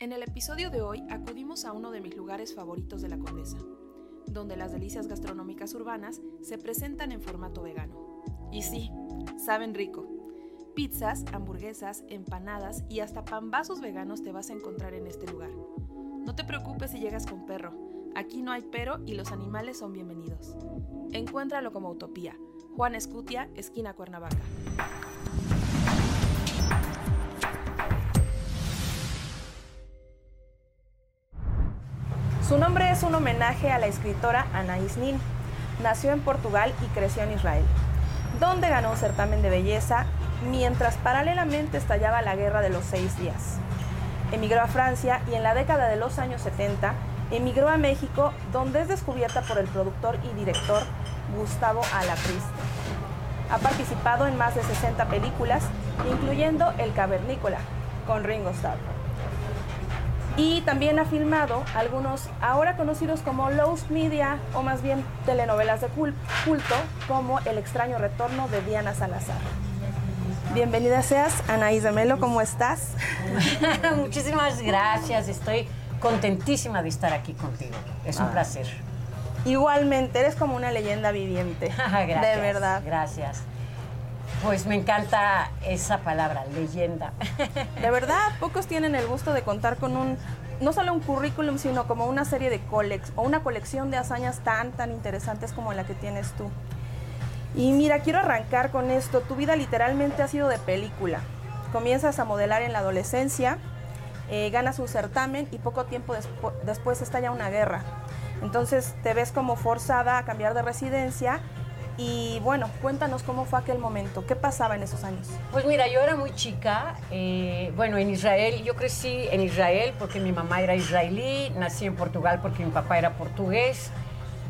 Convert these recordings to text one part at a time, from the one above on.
En el episodio de hoy acudimos a uno de mis lugares favoritos de la Condesa, donde las delicias gastronómicas urbanas se presentan en formato vegano. Y sí, saben rico. Pizzas, hamburguesas, empanadas y hasta pambazos veganos te vas a encontrar en este lugar. No te preocupes si llegas con perro, aquí no hay pero y los animales son bienvenidos. Encuéntralo como Utopía, Juan Escutia, esquina Cuernavaca. Su nombre es un homenaje a la escritora Anaïs Nin. Nació en Portugal y creció en Israel, donde ganó un certamen de belleza mientras paralelamente estallaba la Guerra de los Seis Días. Emigró a Francia y en la década de los años 70 emigró a México, donde es descubierta por el productor y director Gustavo Alapriste. Ha participado en más de 60 películas, incluyendo El Cavernícola, con Ringo Starr. Y también ha filmado algunos ahora conocidos como Lost Media o más bien telenovelas de culto como El extraño retorno de Diana Salazar. Bienvenida seas, Anaís de Melo, ¿cómo estás? Muchísimas gracias, estoy contentísima de estar aquí contigo. Es un Ah. placer. Igualmente, eres como una leyenda viviente. gracias. De verdad. Gracias. Pues me encanta esa palabra, leyenda. De verdad, pocos tienen el gusto de contar con un, no solo un currículum, sino como una serie de colex o una colección de hazañas tan, tan interesantes como la que tienes tú. Y mira, quiero arrancar con esto. Tu vida literalmente ha sido de película. Comienzas a modelar en la adolescencia, eh, ganas un certamen y poco tiempo despu- después estalla una guerra. Entonces te ves como forzada a cambiar de residencia y bueno, cuéntanos cómo fue aquel momento, qué pasaba en esos años. Pues mira, yo era muy chica, eh, bueno, en Israel, yo crecí en Israel porque mi mamá era israelí, nací en Portugal porque mi papá era portugués.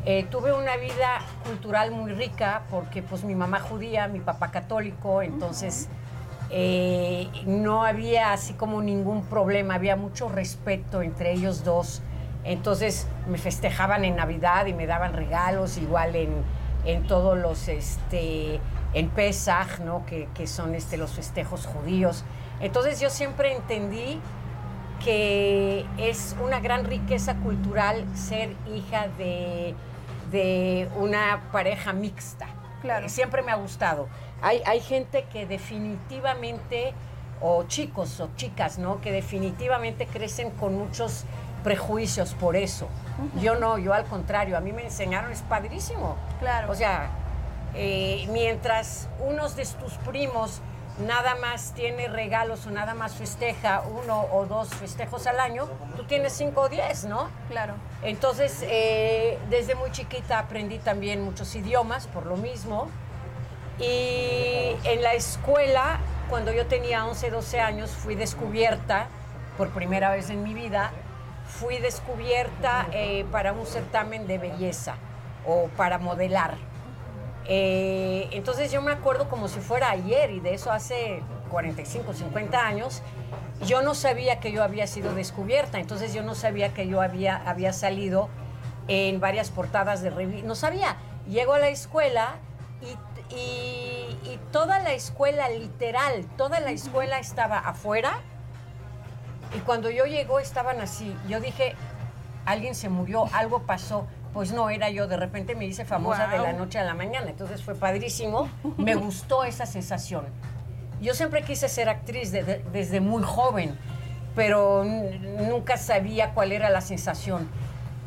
Eh, tuve una vida cultural muy rica porque pues mi mamá judía, mi papá católico, entonces eh, no había así como ningún problema, había mucho respeto entre ellos dos. Entonces me festejaban en Navidad y me daban regalos, igual en, en todos los, este, en Pesach, ¿no? Que, que son este, los festejos judíos. Entonces yo siempre entendí que es una gran riqueza cultural ser hija de, de una pareja mixta. Claro. Eh, Siempre me ha gustado. Hay, hay gente que definitivamente, o chicos o chicas, ¿no? Que definitivamente crecen con muchos prejuicios por eso. Yo no, yo al contrario, a mí me enseñaron, es padrísimo. Claro. O sea, eh, mientras unos de tus primos nada más tiene regalos o nada más festeja uno o dos festejos al año, tú tienes cinco o diez, ¿no? Claro. Entonces, eh, desde muy chiquita aprendí también muchos idiomas por lo mismo. Y en la escuela, cuando yo tenía 11, 12 años, fui descubierta por primera vez en mi vida, fui descubierta eh, para un certamen de belleza o para modelar. Eh, entonces yo me acuerdo como si fuera ayer y de eso hace 45, 50 años. Yo no sabía que yo había sido descubierta, entonces yo no sabía que yo había, había salido en varias portadas de revistas. No sabía. Llego a la escuela y, y- y toda la escuela, literal, toda la escuela estaba afuera y cuando yo llego estaban así. Yo dije, alguien se murió, algo pasó. Pues no, era yo. De repente me hice famosa de la noche a la mañana. Entonces fue padrísimo. Me gustó esa sensación. Yo siempre quise ser actriz de- de- desde muy joven, pero nunca sabía cuál era la sensación.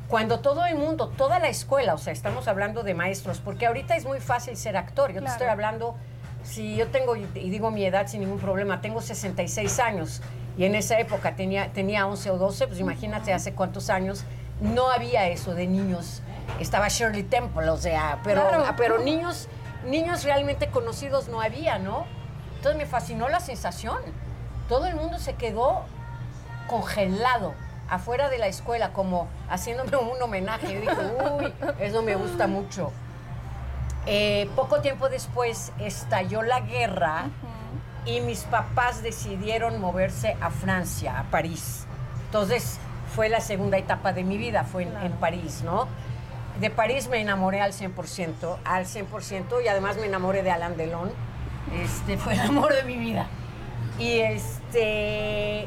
Cuando todo el mundo, toda la escuela, o sea, estamos hablando de maestros, porque ahorita es muy fácil ser actor. Yo te Claro. estoy hablando, si yo tengo, y digo mi edad sin ningún problema, tengo 66 años y en esa época tenía, tenía 11 o 12, pues imagínate hace cuántos años, no había eso de niños. Estaba Shirley Temple, o sea, pero, Claro. pero niños, niños realmente conocidos no había, ¿no? Entonces me fascinó la sensación. Todo el mundo se quedó congelado afuera de la escuela, como haciéndome un homenaje. Yo dije, uy, eso me gusta mucho. Eh, poco tiempo después estalló la guerra y mis papás decidieron moverse a Francia, a París. Entonces fue la segunda etapa de mi vida, fue en, en París, ¿no? De París me enamoré al 100%, al 100%, y además me enamoré de Alain Delon. Este fue el amor de mi vida. Y este.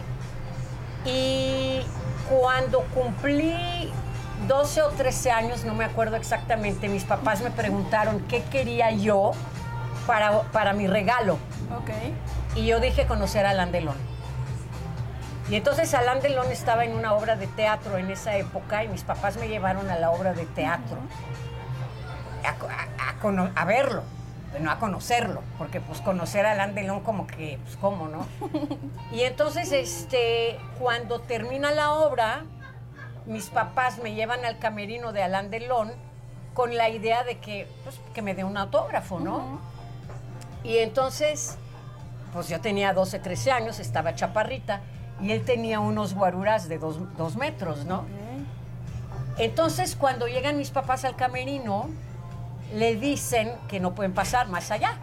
Y Cuando cumplí 12 o 13 años, no me acuerdo exactamente, mis papás me preguntaron qué quería yo para, para mi regalo. Ok. Y yo dije conocer a Alain Delon. Y entonces Alain Delon estaba en una obra de teatro en esa época y mis papás me llevaron a la obra de teatro a, co- a- a cono- a verlo, no a conocerlo, porque pues conocer a Alain Delon como que, pues cómo, ¿no? Y entonces, este, cuando termina la obra, mis papás me llevan al camerino de Alain Delon con la idea de que, pues, que me dé un autógrafo, ¿no? Y entonces, pues yo tenía 12, 13 años, estaba chaparrita, y él tenía unos guaruras de dos, dos metros, ¿no? Entonces, cuando llegan mis papás al camerino, le dicen que no pueden pasar más allá.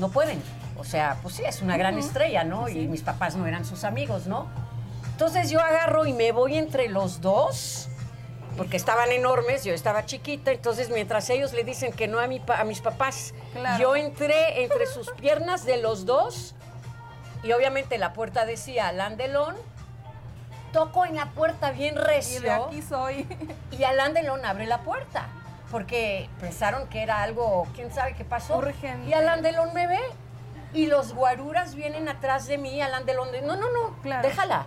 No pueden. O sea, pues sí, es una gran estrella, ¿no? Y mis papás no eran sus amigos, ¿no? Entonces yo agarro y me voy entre los dos, porque estaban enormes, yo estaba chiquita, entonces mientras ellos le dicen que no a, mi a mis papás, Claro. yo entré entre sus piernas de los dos y obviamente la puerta decía Alain Delon. Toco en la puerta bien Y recio. de aquí soy. Y Alain Delon abre la puerta, porque pensaron que era algo, quién sabe qué pasó. Urgente. Y Alain Delon me ve, y los guaruras vienen atrás de mí, de, no, no, no, Claro. déjala.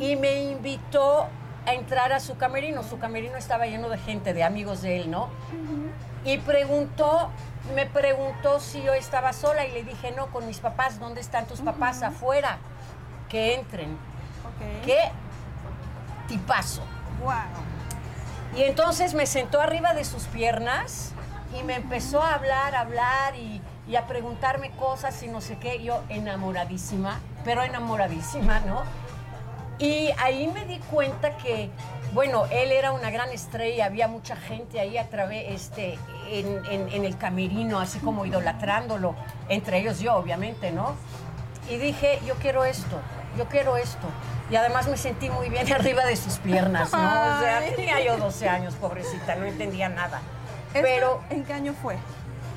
Y me invitó a entrar a su camerino. Su camerino estaba lleno de gente, de amigos de él, ¿no? Y preguntó, me preguntó si yo estaba sola y le dije, no, con mis papás, ¿dónde están tus papás? Afuera, que entren. ¿Qué tipazo? Wow. Y entonces me sentó arriba de sus piernas y me empezó a hablar, a hablar y, y a preguntarme cosas y no sé qué. Yo enamoradísima, pero enamoradísima, ¿no? Y ahí me di cuenta que, bueno, él era una gran estrella, había mucha gente ahí a través, este, en, en- en el camerino, así como idolatrándolo, entre ellos yo, obviamente, ¿no? Y dije, yo quiero esto, yo quiero esto. Y además me sentí muy bien arriba de sus piernas, ¿no? O sea, tenía yo 12 años, pobrecita, no entendía nada. ¿Esto Pero, ¿En qué año fue?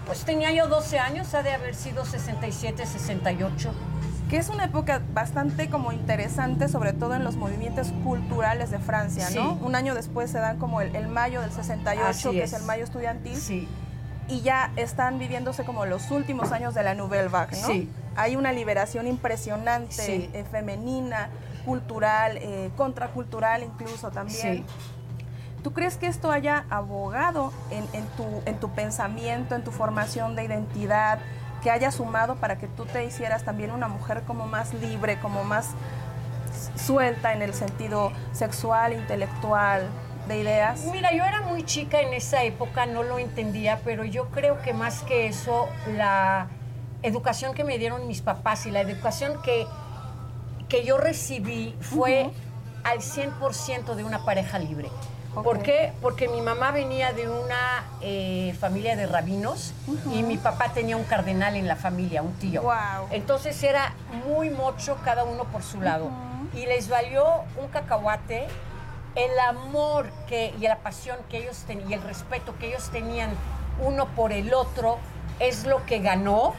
pues tenía yo 12 años, ha de haber sido 67, 68. Que es una época bastante como interesante, sobre todo en los movimientos culturales de Francia, ¿no? Un año después se dan como el, el mayo del 68, Así que es. es. el mayo estudiantil, Sí. y ya están viviéndose como los últimos años de la Nouvelle Vague, ¿no? Sí. Hay una liberación impresionante, eh, femenina, cultural, eh, contracultural incluso también. ¿Tú crees que esto haya abogado en, en tu, en tu pensamiento, en tu formación de identidad, que haya sumado para que tú te hicieras también una mujer como más libre, como más suelta en el sentido sexual, intelectual, de ideas? Mira, yo era muy chica en esa época, no lo entendía, pero yo creo que más que eso, la educación que me dieron mis papás y la educación que, que yo recibí fue al 100% de una pareja libre. ¿Por Ok. qué? Porque mi mamá venía de una eh, familia de rabinos y mi papá tenía un cardenal en la familia, un tío. Guau. Entonces era muy mocho cada uno por su lado. Y les valió un cacahuate el amor que, y la pasión que ellos tenían y el respeto que ellos tenían uno por el otro es lo que ganó.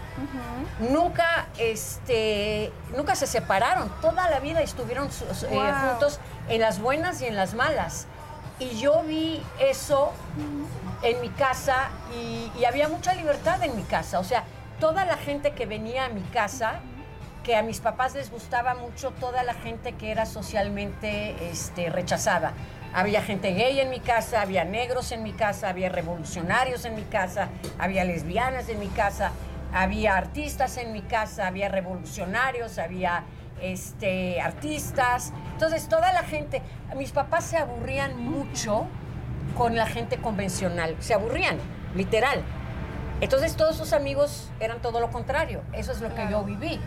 Nunca, este, nunca se separaron. Toda la vida estuvieron su- eh, Wow. juntos en las buenas y en las malas. Y yo vi eso en mi casa y, había mucha libertad en mi casa. O sea, toda la gente que venía a mi casa, que a mis papás les gustaba mucho, toda la gente que era socialmente este, rechazada. Había gente gay en mi casa, había negros en mi casa, había revolucionarios en mi casa, había lesbianas en mi casa, había artistas en mi casa, había revolucionarios, había este, artistas. Entonces, toda la gente, mis papás se aburrían mucho con la gente convencional, se aburrían, literal. Entonces, todos sus amigos eran todo lo contrario. Eso es lo que yo viví.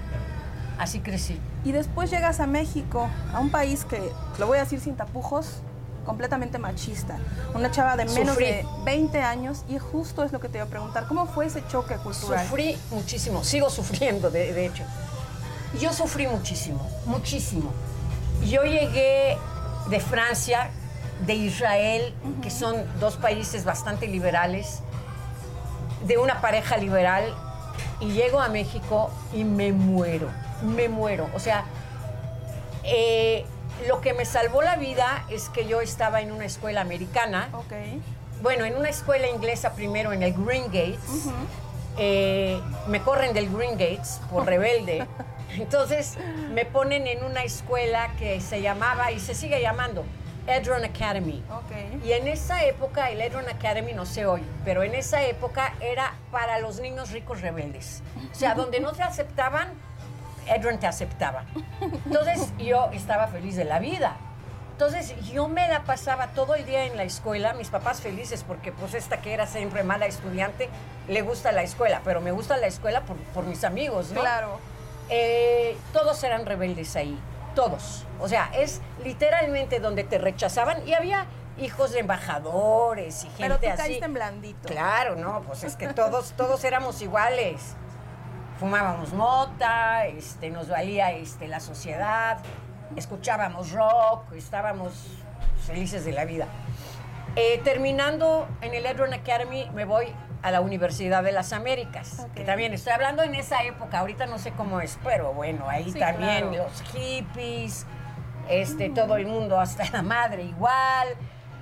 Así crecí. Y después llegas a México, a un país que, lo voy a decir sin tapujos, completamente machista. Una chava de menos Sufrí. de 20 años y justo es lo que te iba a preguntar. ¿Cómo fue ese choque cultural? Sufrí muchísimo, sigo sufriendo, de, de hecho. Yo sufrí muchísimo, muchísimo. Yo llegué de Francia, de Israel, que son dos países bastante liberales, de una pareja liberal, y llego a México y me muero, me muero. O sea, eh, lo que me salvó la vida es que yo estaba en una escuela americana. Ok. Bueno, en una escuela inglesa primero en el Green Gates. Eh, me corren del Green Gates por rebelde. Entonces me ponen en una escuela que se llamaba y se sigue llamando Edron Academy. Ok. Y en esa época, el Edron Academy no sé hoy, pero en esa época era para los niños ricos rebeldes. O sea, donde no te aceptaban, Edron te aceptaba. Entonces yo estaba feliz de la vida. Entonces yo me la pasaba todo el día en la escuela, mis papás felices porque pues esta que era siempre mala estudiante, le gusta la escuela, pero me gusta la escuela por, por mis amigos, ¿no? Claro. Eh, todos eran rebeldes ahí, todos. O sea, es literalmente donde te rechazaban y había hijos de embajadores y gente Pero tú así. caíste en blandito. Claro, no, pues es que todos, todos éramos iguales. Fumábamos mota, este, nos valía este, la sociedad, escuchábamos rock, estábamos felices de la vida. Eh, terminando en el Edron Academy, me voy a la Universidad de las Américas, que también estoy hablando en esa época, ahorita no sé cómo es, pero bueno, ahí Sí, también claro. los hippies, este, todo el mundo hasta la madre igual,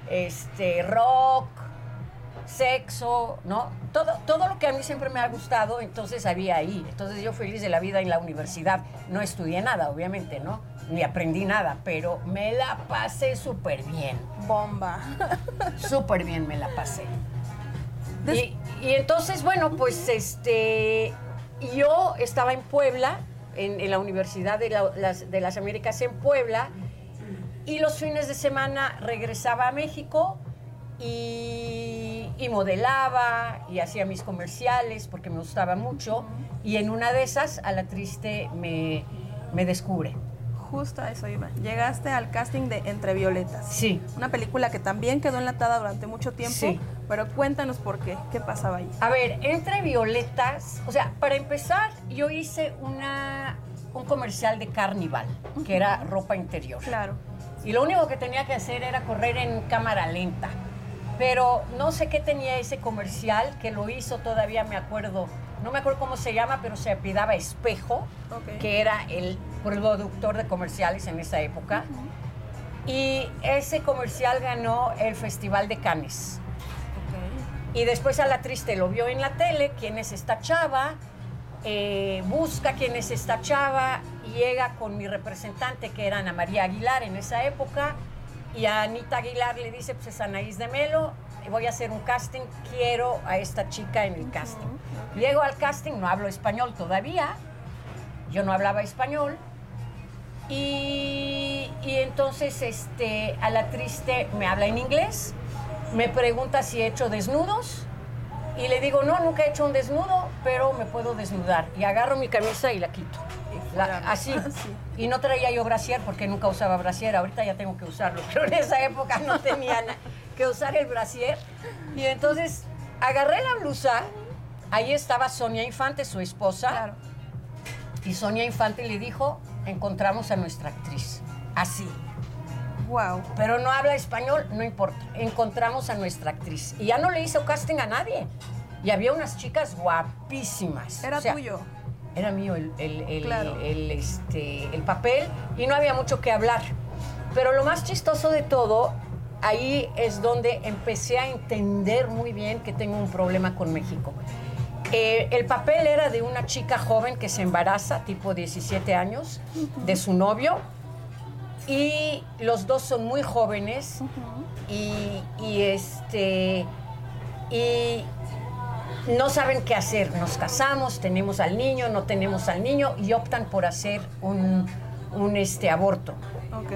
este, rock, sexo, ¿no? Todo, todo lo que a mí siempre me ha gustado, entonces había ahí. Entonces yo feliz de la vida en la universidad. No estudié nada, obviamente, ¿no? Ni aprendí nada, pero me la pasé súper bien. Bomba. Súper bien me la pasé. Des- Y, y entonces, bueno, pues este, yo estaba en Puebla, en, la Universidad de, la- las, de las Américas en Puebla, y los fines de semana regresaba a México y, modelaba y hacía mis comerciales porque me gustaba mucho. Y en una de esas, a la triste me descubre. Justo a eso iba. Llegaste al casting de Entre Violetas. Sí. Una película que también quedó enlatada durante mucho tiempo. Sí. Pero cuéntanos por qué. ¿Qué pasaba ahí? A ver, entre violetas, o sea, para empezar, yo hice una, un comercial de Carnival, que era ropa interior. Claro. Y lo único que tenía que hacer era correr en cámara lenta. Pero no sé qué tenía ese comercial, que lo hizo todavía, me acuerdo, no me acuerdo cómo se llama, pero se apellidaba Espejo, que era el productor de comerciales en esa época. Y ese comercial ganó el Festival de Cannes. Y después a la triste lo vio en la tele, quién es esta chava, eh, busca quién es esta chava, y llega con mi representante, que era Ana María Aguilar en esa época, y a Anita Aguilar le dice, pues es Anaís de Melo, voy a hacer un casting, quiero a esta chica en el casting. Llego al casting, no hablo español todavía, yo no hablaba español, y, y entonces este, a la triste me habla en inglés, me pregunta si he hecho desnudos y le digo, no, nunca he hecho un desnudo, pero me puedo desnudar. Y agarro mi camisa y la quito. La- así. Y no traía yo brasier porque nunca usaba brasier, ahorita ya tengo que usarlo, pero en esa época no tenía na- que usar el brasier. Y entonces agarré la blusa, ahí estaba Sonia Infante, su esposa, Claro. y Sonia Infante le dijo, encontramos a nuestra actriz. Así. Wow. Pero no habla español, no importa. Encontramos a nuestra actriz. Y ya no le hizo casting a nadie. Y había unas chicas guapísimas. Era O sea, tuyo. Era mío el, el- el- Claro. el, este, el papel y no había mucho que hablar. Pero lo más chistoso de todo, ahí es donde empecé a entender muy bien que tengo un problema con México. Eh, el papel era de una chica joven que se embaraza, tipo 17 años, de su novio. Y los dos son muy jóvenes y, y, este y no saben qué hacer. Nos casamos, tenemos al niño, no tenemos al niño y optan por hacer un, un, este aborto Ok.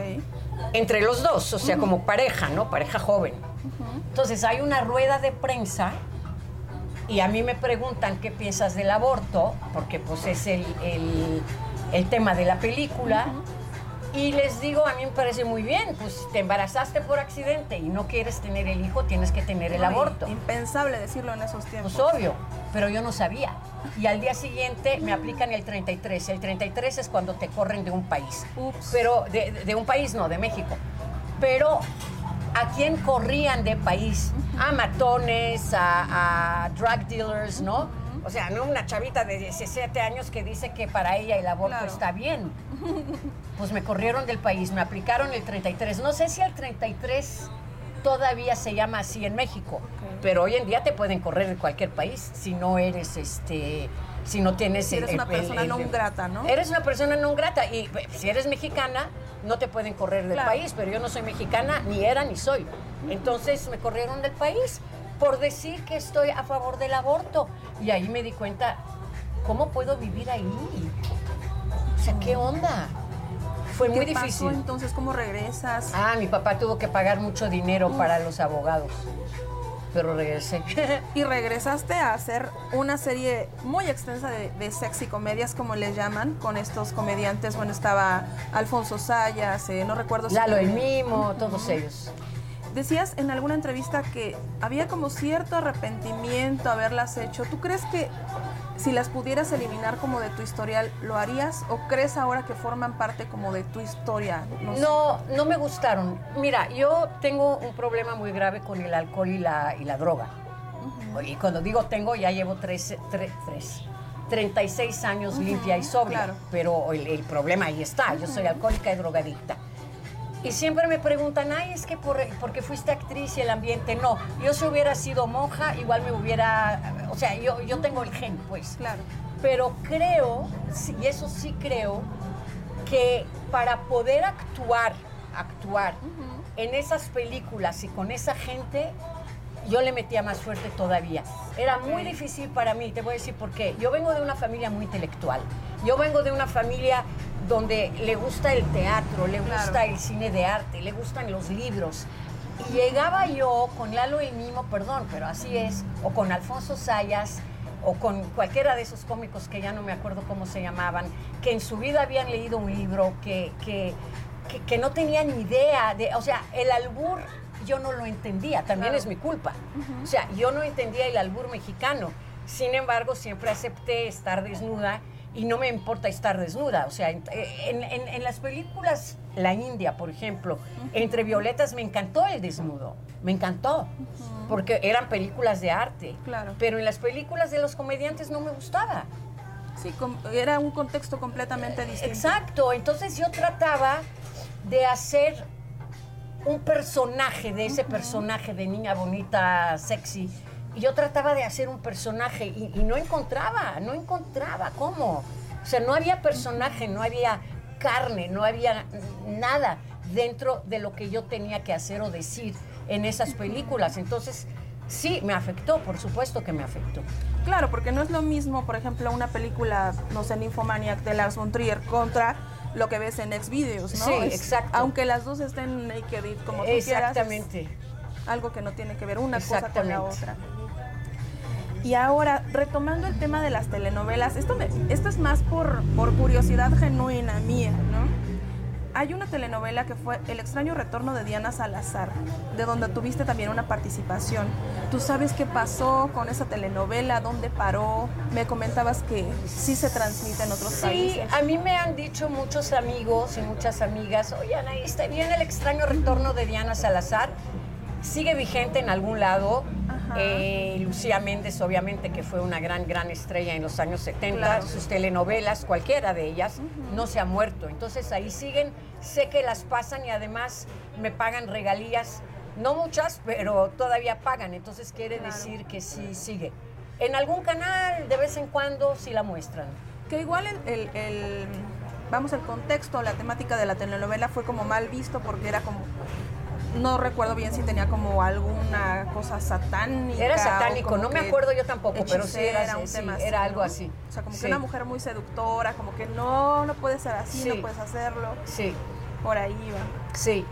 Entre los dos, o sea, como pareja, ¿no? Pareja joven. Entonces hay una rueda de prensa y a mí me preguntan qué piensas del aborto, porque pues es el, el- el tema de la película. Y les digo, a mí me parece muy bien, pues te embarazaste por accidente y no quieres tener el hijo, tienes que tener el Ay, aborto. Impensable decirlo en esos tiempos. Pues obvio, pero yo no sabía. Y al día siguiente me aplican el 33. El 33 es cuando te corren de un país. Ups. Pero de, de un país, no, de México. Pero ¿a quién corrían de país? A matones, a, a drug dealers, ¿no? O sea, no una chavita de 17 años que dice que para ella el aborto Claro. está bien. pues me corrieron del país, me aplicaron el 33. No sé si el 33 todavía se llama así en México, pero hoy en día te pueden correr en cualquier país si no eres este si no tienes si eres una persona no grata, ¿no? Eres una persona no grata y si eres mexicana no te pueden correr del país, pero yo no soy mexicana, ni era ni soy. Entonces me corrieron del país por decir que estoy a favor del aborto. Y ahí me di cuenta, ¿cómo puedo vivir ahí? O sea, ¿qué onda? Fue muy difícil. entonces cómo regresas? Ah, mi papá tuvo que pagar mucho dinero para los abogados. Pero regresé. y regresaste a hacer una serie muy extensa de, de, sexy comedias, como le llaman, con estos comediantes. Bueno, estaba Alfonso Sayas, eh, no recuerdo si. Lalo el Mimo, todos ellos. Decías en alguna entrevista que había como cierto arrepentimiento haberlas hecho. ¿Tú crees que si las pudieras eliminar como de tu historial, ¿lo harías? ¿O crees ahora que forman parte como de tu historia? No, no, me gustaron. Mira, yo tengo un problema muy grave con el alcohol y la, y la droga. Y cuando digo tengo, ya llevo tres, tres, 36 años limpia y sobria. Pero el, el, problema ahí está. Yo soy alcohólica y drogadicta. Y siempre me preguntan, ay, es que por, porque fuiste actriz y el ambiente. No, yo si hubiera sido monja, igual me hubiera, o sea, yo, yo tengo el gen, pues. Claro. Pero creo, y eso sí creo, que para poder actuar, actuar en esas películas y con esa gente, yo le metía más fuerte todavía. Era muy difícil para mí, te voy a decir por qué. Yo vengo de una familia muy intelectual. Yo vengo de una familia donde le gusta el teatro, le gusta el cine de arte, le gustan los libros. Y llegaba yo con Lalo el Mimo, perdón, pero así es, o con Alfonso Sayas, o con cualquiera de esos cómicos que ya no me acuerdo cómo se llamaban, que en su vida habían leído un libro, que, que, que, no tenían idea de, o sea, el albur yo no lo entendía, también es mi culpa. O sea, yo no entendía el albur mexicano. Sin embargo, siempre acepté estar desnuda y no me importa estar desnuda. O sea, en, las películas, la India, por ejemplo, entre violetas me encantó el desnudo, me encantó, porque eran películas de arte. Claro. Pero en las películas de los comediantes no me gustaba. Sí, era un contexto completamente distinto. Exacto, entonces yo trataba de hacer un personaje, de ese personaje de niña bonita, sexy, y yo trataba de hacer un personaje y, no encontraba, no encontraba cómo. O sea, no había personaje, no había carne, no había nada dentro de lo que yo tenía que hacer o decir en esas películas. Entonces, sí, me afectó, por supuesto que me afectó. Claro, porque no es lo mismo, por ejemplo, una película, no sé, Nymphomaniac de Lars von Trier contra lo que ves en Xvideos, ¿no? Sí, exacto. Aunque las dos estén naked como tú Exactamente. algo que no tiene que ver una cosa con la otra. Y ahora, retomando el tema de las telenovelas, esto, me, esto es más por, por curiosidad genuina mía, ¿no? Hay una telenovela que fue El extraño retorno de Diana Salazar, de donde tuviste también una participación. ¿Tú sabes qué pasó con esa telenovela? ¿Dónde paró? Me comentabas que sí se transmite en otros países. Sí, a mí me han dicho muchos amigos y muchas amigas, oye Ana, ¿está bien el extraño retorno de Diana Salazar? Sigue vigente en algún lado, eh, Lucía Méndez, obviamente, que fue una gran, gran estrella en los años 70, sus telenovelas, cualquiera de ellas, no se ha muerto. Entonces ahí siguen, sé que las pasan y además me pagan regalías, no muchas, pero todavía pagan, entonces quiere decir que sí sigue. En algún canal, de vez en cuando, sí la muestran. Que igual el, el vamos, el contexto, la temática de la telenovela fue como mal visto porque era como no recuerdo bien si tenía como alguna cosa satánica. Era satánico, no me acuerdo yo tampoco, pero sí era, un tema era algo así. O sea, como que una mujer muy seductora, como que no, no puede ser así, no puedes hacerlo. Sí. Por ahí iba. Sí.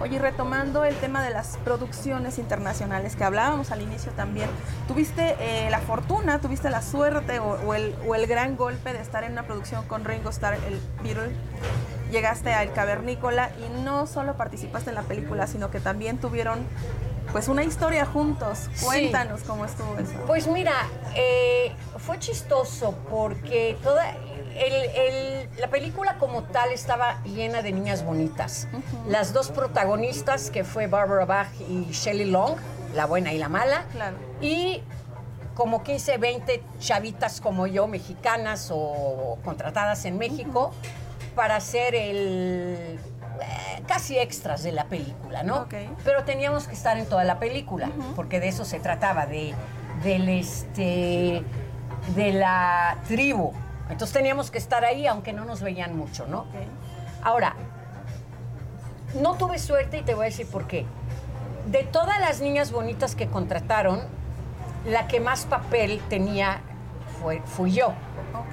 Oye, retomando el tema de las producciones internacionales que hablábamos al inicio también, ¿tuviste eh, la fortuna, tuviste la suerte o, el, o, el, gran golpe de estar en una producción con Ringo Starr, el Beatle? Llegaste al Cavernícola y no solo participaste en la película, sino que también tuvieron pues una historia juntos. Cuéntanos cómo estuvo eso. Pues mira, eh, fue chistoso porque toda la película como tal estaba llena de niñas bonitas. Las dos protagonistas, que fue Barbara Bach y Shelley Long, la buena y la mala. Claro. Y como 15, 20 chavitas como yo, mexicanas o contratadas en México para hacer el eh, casi extras de la película, ¿no? Ok. Pero teníamos que estar en toda la película, porque de eso se trataba, de, del este, de la tribu. Entonces teníamos que estar ahí, aunque no nos veían mucho, ¿no? Ok. Ahora, no tuve suerte y te voy a decir por qué. De todas las niñas bonitas que contrataron, la que más papel tenía fue, fui yo.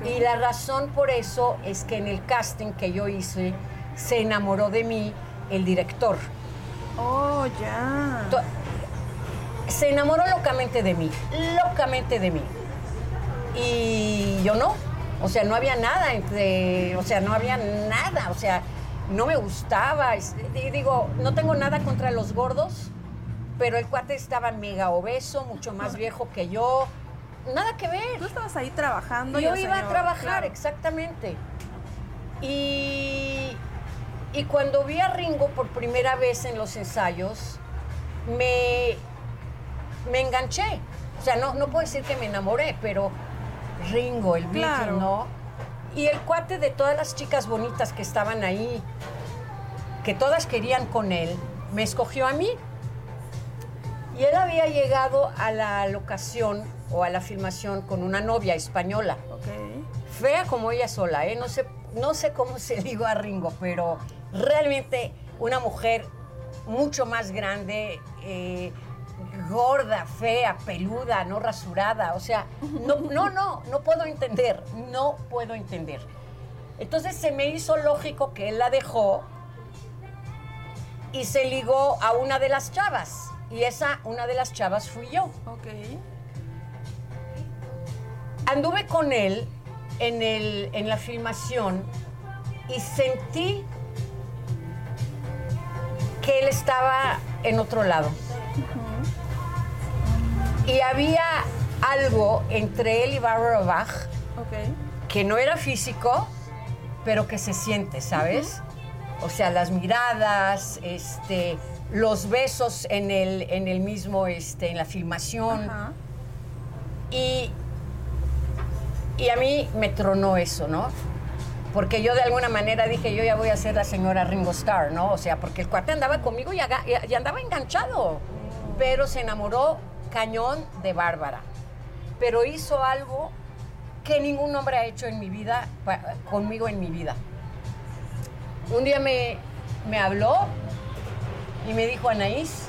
Y la razón por eso es que en el casting que yo hice, se enamoró de mí el director. Oh, ya. Se enamoró locamente de mí, locamente de mí. Y yo no. O sea, no había nada entre, o sea, no había nada, o sea, no me gustaba. Y digo, no tengo nada contra los gordos, pero el cuate estaba mega obeso, mucho más viejo que yo. Nada que ver. Tú estabas ahí trabajando. Yo iba a trabajar, claro. exactamente. Y, y cuando vi a Ringo por primera vez en los ensayos, me, me enganché. O sea, no, no puedo decir que me enamoré, pero Ringo, el Beatle, Claro. ¿no? Y el cuate de todas las chicas bonitas que estaban ahí, que todas querían con él, me escogió a mí. Y él había llegado a la locación o a la filmación con una novia española Ok. fea como ella sola, ¿eh? No sé, no sé cómo se digo a Ringo, pero realmente una mujer mucho más grande, eh, gorda, fea, peluda, no rasurada. O sea, no, no, no, no puedo entender, no puedo entender. Entonces se me hizo lógico que él la dejó y se ligó a una de las chavas. Y esa, una de las chavas fui yo. Ok. Anduve con él en, el, en la filmación y sentí que él estaba en otro lado. Y había algo entre él y Barbara Bach que no era físico, pero que se siente, ¿sabes? O sea, las miradas, este, los besos en el, en el mismo, este, en la filmación. Y, y a mí me tronó eso, ¿no? Porque yo de alguna manera dije, yo ya voy a ser la señora Ringo Starr, ¿no? O sea, porque el cuate andaba conmigo y, y- andaba enganchado. Pero se enamoró cañón de Bárbara. Pero hizo algo que ningún hombre ha hecho en mi vida, conmigo en mi vida. Un día me, me habló y me dijo, Anaís,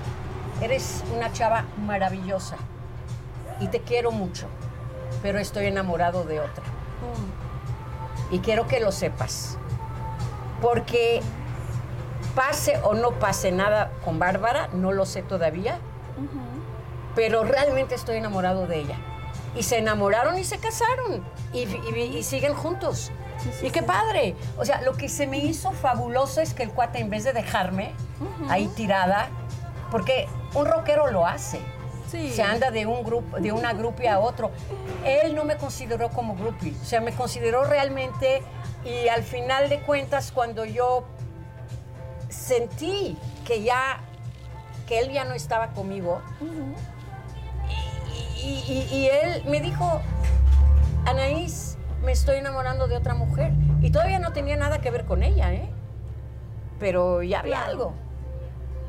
eres una chava maravillosa y te quiero mucho, pero estoy enamorado de otra. Pum. Y quiero que lo sepas. Porque pase o no pase nada con Bárbara, no lo sé todavía, pero realmente estoy enamorado de ella. Y se enamoraron y se casaron y, y- y siguen juntos. Sí, sí, y qué sí. padre. O sea, lo que se me hizo fabuloso es que el cuate, en vez de dejarme ahí tirada, porque un rockero lo hace. Se anda de un grupo, de una groupie a otro. Él no me consideró como groupie, o sea, me consideró realmente y al final de cuentas cuando yo sentí que ya que él ya no estaba conmigo y, y- él me dijo, Anaís, me estoy enamorando de otra mujer y todavía no tenía nada que ver con ella, ¿eh? Pero ya había algo.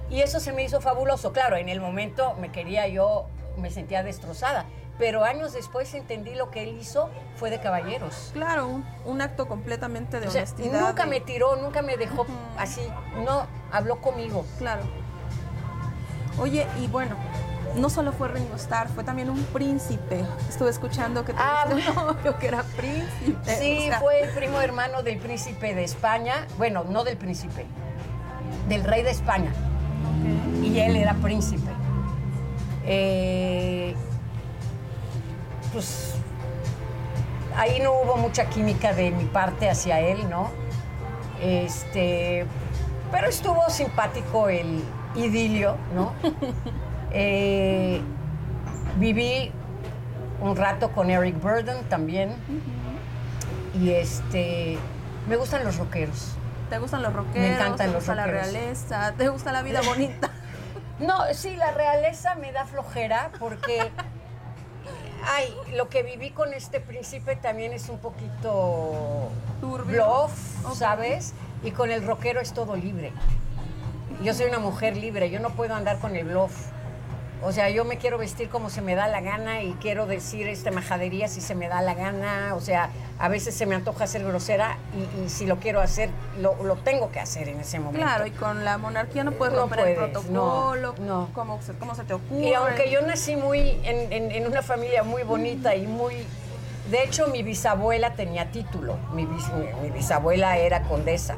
Y eso se me hizo fabuloso. Claro, en el momento me quería yo, me sentía destrozada. Pero años después entendí lo que él hizo fue de caballeros. Claro, un, un acto completamente de O sea, honestidad. nunca me tiró, nunca me dejó así. No, habló conmigo. Claro. Oye, y bueno, no solo fue Ringo Starr, fue también un príncipe. Estuve escuchando que Ah, un novio que era príncipe. Sí, o sea, fue el primo hermano del príncipe de España. Bueno, no del príncipe, del rey de España. Y él era príncipe. Eh, pues ahí no hubo mucha química de mi parte hacia él, ¿no? Este, pero estuvo simpático el idilio, ¿no? Eh, viví un rato con Eric Burden también. Y este, me gustan los rockeros. ¿Te gustan los rockeros? Me encantan ¿Te los gusta la realeza? ¿Te gusta la vida bonita? No, sí, la realeza me da flojera porque ay, lo que viví con este príncipe también es un poquito Turbio. bluff. ¿sabes? Y con el rockero es todo libre. Yo soy una mujer libre, yo no puedo andar con el bluff. O sea, yo me quiero vestir como se me da la gana y quiero decir este majadería si se me da la gana. O sea, a veces se me antoja ser grosera y, y si lo quiero hacer, lo, lo tengo que hacer en ese momento. Claro, y con la monarquía no puedes No romper el puedes, protocolo, no, no. ¿Cómo, se, cómo se te ocurre. Y aunque yo nací muy en, en- en una familia muy bonita y muy... De hecho, mi bisabuela tenía título. Mi, bis- mi- mi bisabuela era condesa.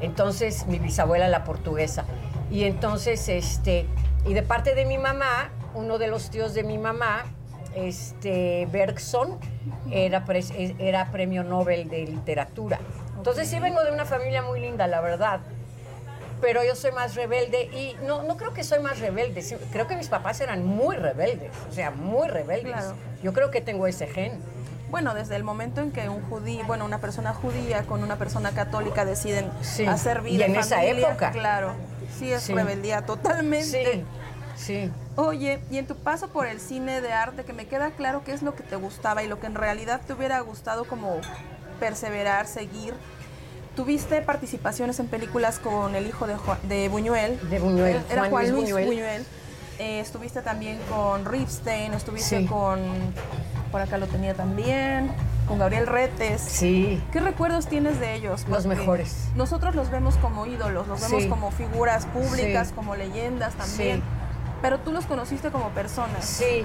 Entonces, mi bisabuela la portuguesa. Y entonces, este... Y de parte de mi mamá, uno de los tíos de mi mamá, este, Bergson, era, pres- era premio Nobel de literatura. Entonces, sí vengo de una familia muy linda, la verdad pero yo soy más rebelde y no, no creo que soy más rebelde, creo que mis papás eran muy rebeldes, o sea, muy rebeldes. Claro. Yo creo que tengo ese gen. Bueno, desde el momento en que un judío, bueno, una persona judía con una persona católica deciden Sí, hacer vida y en esa familia, época. Claro, sí es Sí. rebeldía totalmente. Sí, sí. Oye, y en tu paso por el cine de arte, que me queda claro qué es lo que te gustaba y lo que en realidad te hubiera gustado como perseverar, seguir. Tuviste participaciones en películas con el hijo de, Juan- de Buñuel. De Buñuel, Era Juan Juan, Luis Luis Buñuel. Buñuel. Eh, estuviste también con Ripstein, estuviste Sí. con, por acá lo tenía también, con Gabriel Retes. Sí. ¿Qué recuerdos tienes de ellos? Los mejores. Nosotros los vemos como ídolos, los vemos Sí. como figuras públicas, Sí. como leyendas también. Sí. Pero tú los conociste como personas. Sí.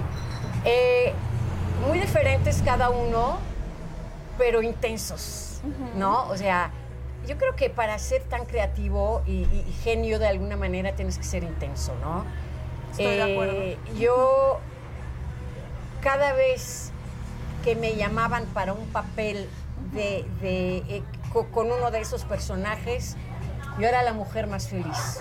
Eh, muy diferentes cada uno, pero intensos, ¿no? O sea, yo creo que para ser tan creativo y, y- y genio de alguna manera tienes que ser intenso, ¿no? Estoy de acuerdo. Eh, Yo, cada vez que me llamaban para un papel de, de, eh, co- con uno de esos personajes, yo era la mujer más feliz.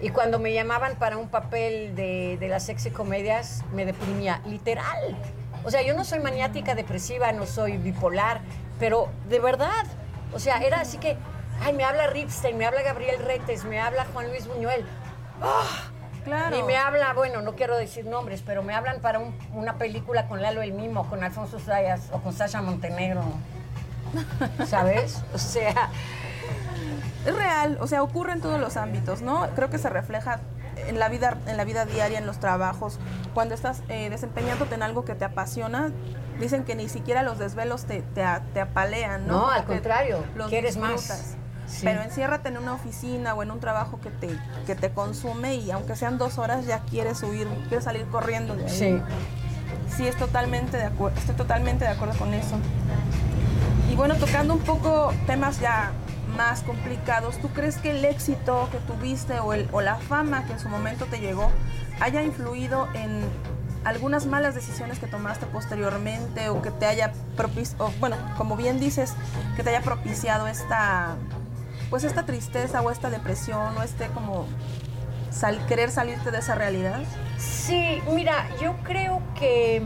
Y cuando me llamaban para un papel de, de las sexy comedias, me deprimía, literal. O sea, yo no soy maniática depresiva, no soy bipolar, pero de verdad. O sea, era así que, ay, me habla Ripstein, me habla Gabriel Retes, me habla Juan Luis Buñuel. ¡Ah! Claro. Y me habla, bueno, no quiero decir nombres, pero me hablan para un- una película con Lalo el Mimo, con Alfonso Sayas o con Sasha Montenegro. ¿Sabes? O sea, Es real, o sea, ocurre en todos los ámbitos, ¿no? Creo que se refleja en la vida, en la vida diaria, en los trabajos. Cuando estás eh, desempeñándote en algo que te apasiona, dicen que ni siquiera los desvelos te, te, apalean, ¿no? No, al contrario, los quieres más. Sí. Pero enciérrate en una oficina o en un trabajo que te, que te consume y aunque sean dos horas ya quieres huir, quieres salir corriendo de ahí. sí. Sí, es totalmente de acuerdo, estoy totalmente de acuerdo con eso. Y bueno, tocando un poco temas ya más complicados, ¿tú crees que el éxito que tuviste o, el, o la fama que en su momento te llegó haya influido en algunas malas decisiones que tomaste posteriormente o que te haya propiciado, bueno, como bien dices, que te haya propiciado esta, pues esta tristeza o esta depresión o este como sal- querer salirte de esa realidad? Sí, mira, yo creo que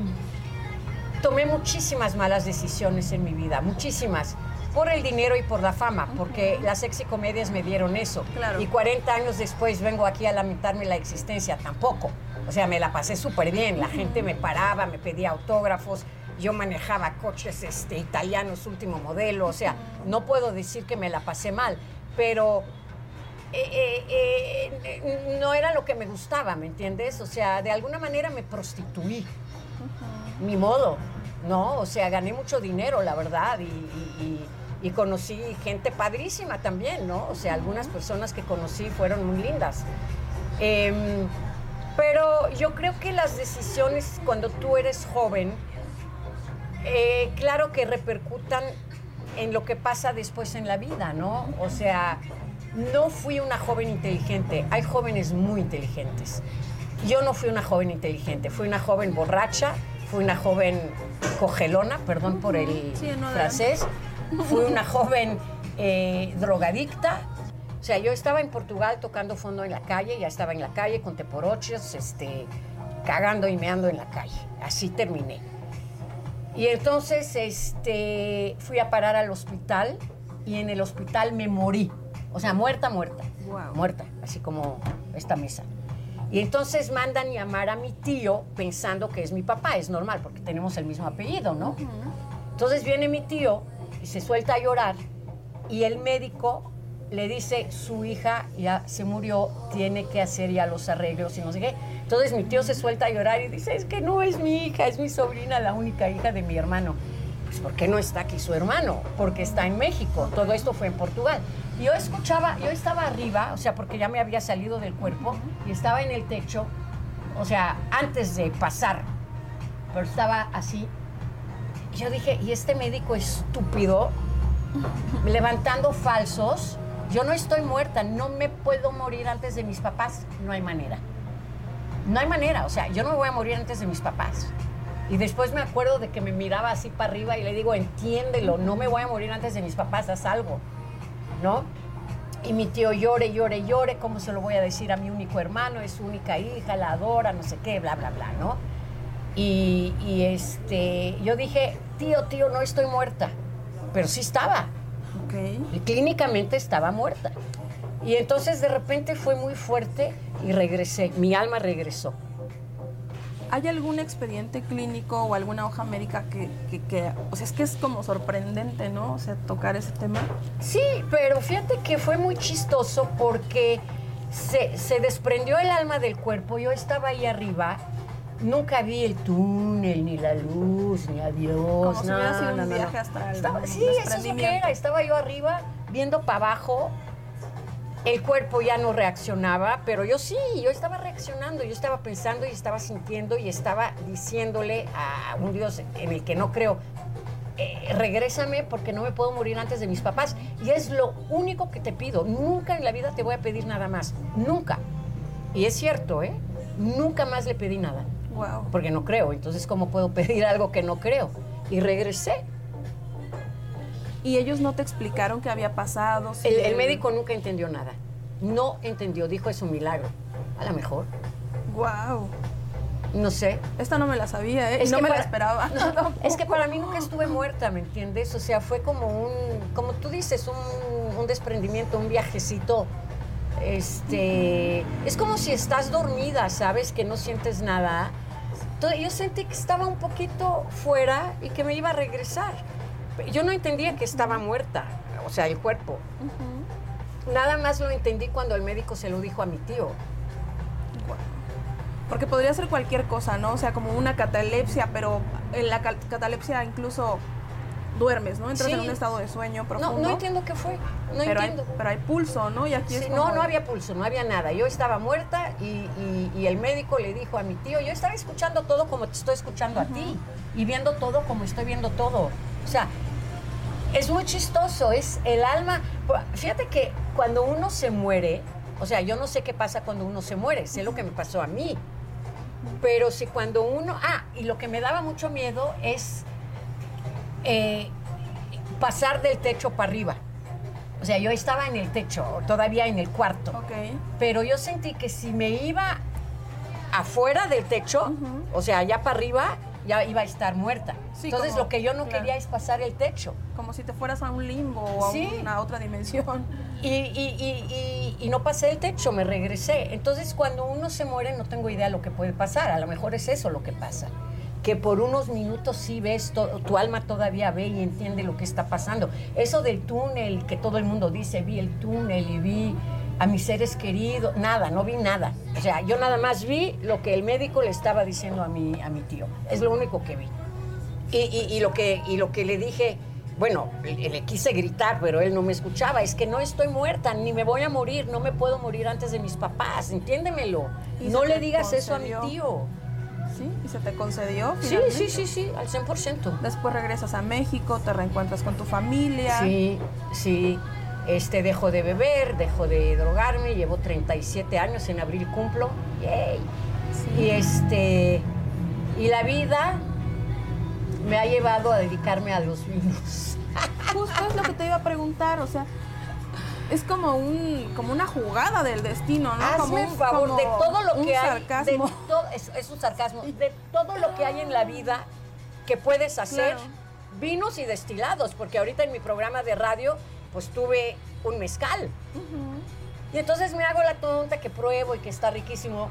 tomé muchísimas malas decisiones en mi vida, muchísimas. Por el dinero y por la fama, porque las sexy comedias me dieron eso. Claro. Y 40 años después vengo aquí a lamentarme la existencia, tampoco. O sea, me la pasé súper bien. La gente me paraba, me pedía autógrafos. Yo manejaba coches este, italianos último modelo. O sea, no puedo decir que me la pasé mal, pero eh, eh, eh, no era lo que me gustaba, ¿me entiendes? O sea, de alguna manera me prostituí. Mi modo, ¿no? O sea, gané mucho dinero, la verdad, y, y- y- y conocí gente padrísima también, ¿no? O sea, algunas personas que conocí fueron muy lindas. Em, pero yo creo que las decisiones cuando tú eres joven, claro que repercutan en lo que pasa después en la vida, ¿no? O sea, no fui una joven inteligente. Hay jóvenes muy inteligentes. Yo no fui una joven inteligente, fui una joven borracha, fui una joven cogelona, perdón por el Sí, no, francés, fui una joven eh, drogadicta. O sea, yo estaba en Portugal tocando fondo en la calle, ya estaba en la calle con teporochos, este, cagando y meando en la calle. Así terminé. Y entonces este, fui a parar al hospital y en el hospital me morí. O sea, muerta, muerta. Guau. Muerta, así como esta mesa. Y entonces mandan llamar a mi tío pensando que es mi papá, es normal porque tenemos el mismo apellido, ¿no? Entonces viene mi tío y se suelta a llorar y el médico le dice, su hija ya se murió, tiene que hacer ya los arreglos y no sé qué. Entonces mi tío se suelta a llorar y dice, es que no es mi hija, es mi sobrina, la única hija de mi hermano. Pues ¿por qué no está aquí su hermano? Porque está en México. Todo esto fue en Portugal. Yo escuchaba, yo estaba arriba, o sea, porque ya me había salido del cuerpo y estaba en el techo, o sea, antes de pasar, pero estaba así. Y yo dije, ¿y este médico estúpido levantando falsos? Yo no estoy muerta, no me puedo morir antes de mis papás, no hay manera. No hay manera, o sea, yo no me voy a morir antes de mis papás. Y después me acuerdo de que me miraba así para arriba y le digo, entiéndelo, no me voy a morir antes de mis papás, haz algo, ¿no? Y mi tío llore, llore, llore, ¿cómo se lo voy a decir a mi único hermano? Es su única hija, la adora, no sé qué, bla, bla, bla, ¿no? Y, y este, yo dije, tío, tío, no estoy muerta, pero sí estaba. Y clínicamente estaba muerta. Y entonces de repente fue muy fuerte y regresé, mi alma regresó. ¿Hay algún expediente clínico o alguna hoja médica que, que, o sea, es que es como sorprendente, ¿no? O sea, tocar ese tema. Sí, pero fíjate que fue muy chistoso porque se, se desprendió el alma del cuerpo, yo estaba ahí arriba, nunca vi el túnel, ni la luz, ni a Dios. Como si hubiera sido un viaje astral. Estaba, sí, eso es lo que era, estaba yo arriba viendo para abajo el cuerpo ya no reaccionaba, pero yo sí, yo estaba reaccionando, yo estaba pensando y estaba sintiendo y estaba diciéndole a un Dios en el que no creo, eh, regrésame porque no me puedo morir antes de mis papás. Y es lo único que te pido. Nunca en la vida te voy a pedir nada más. Nunca. Y es cierto, ¿eh? Nunca más le pedí nada. Wow. Porque no creo. Entonces, ¿cómo puedo pedir algo que no creo? Y regresé. ¿Y ellos no te explicaron qué había pasado? el, médico nunca entendió nada. No entendió, dijo es un milagro. A lo mejor. Wow. No sé. Esta no me la sabía, ¿eh? no me la esperaba. es que para mí nunca estuve muerta, ¿me entiendes? O sea, fue como un, como tú dices, un, un desprendimiento, un viajecito. Este, es como si estás dormida, ¿sabes? Que no sientes nada. Entonces, yo sentí que estaba un poquito fuera y que me iba a regresar. Yo no entendía que estaba muerta, o sea, el cuerpo. Nada más lo entendí cuando el médico se lo dijo a mi tío. Porque podría ser cualquier cosa, ¿no? O sea, como una catalepsia, pero en la catalepsia incluso duermes, ¿no? Entras en un estado de sueño profundo. No, no entiendo qué fue. No pero entiendo. Hay, pero hay pulso, ¿no? Y aquí No, no había pulso, no había nada. Yo estaba muerta y, y, el médico le dijo a mi tío, yo estaba escuchando todo como te estoy escuchando a ti y viendo todo como estoy viendo todo. O sea, es muy chistoso, es el alma. Fíjate que cuando uno se muere, o sea, yo no sé qué pasa cuando uno se muere, sé lo que me pasó a mí. Pero si cuando uno. Ah, y lo que me daba mucho miedo es eh, pasar del techo para arriba. O sea, yo estaba en el techo, todavía en el cuarto. Pero yo sentí que si me iba afuera del techo, o sea, allá para arriba, ya iba a estar muerta. Entonces lo que yo no quería es pasar el techo. Como si te fueras a un limbo o a una otra dimensión. Y, y, y, no pasé el techo, me regresé. Entonces cuando uno se muere no tengo idea de lo que puede pasar. A lo mejor es eso lo que pasa. Que por unos minutos sí ves, tu alma todavía ve y entiende lo que está pasando. Eso del túnel, que todo el mundo dice, vi el túnel y vi a mis seres queridos, nada, no vi nada. O sea, yo nada más vi lo que el médico le estaba diciendo a mi, a mi tío. Es lo único que vi. Y, lo, que, y lo que le dije, bueno, le, quise gritar, pero él no me escuchaba. Es que no estoy muerta, ni me voy a morir, no me puedo morir antes de mis papás, entiéndemelo. No le digas eso a mi tío. ¿Sí? ¿Y se te concedió? Sí, sí, sí, sí, al 100%. Después regresas a México, te reencuentras con tu familia. Sí, sí. Este, dejo de beber, dejo de drogarme, llevo 37 años, en abril cumplo. Y este, y la vida me ha llevado a dedicarme a los vinos. Justo es lo que te iba a preguntar, o sea, es como un como una jugada del destino, ¿no? Hazme un favor de todo lo que hay, sarcasmo. es, un sarcasmo, de todo lo que hay en la vida que puedes hacer, vinos y destilados, porque ahorita en mi programa de radio pues tuve un mezcal. Y entonces me hago la tonta que pruebo y que está riquísimo.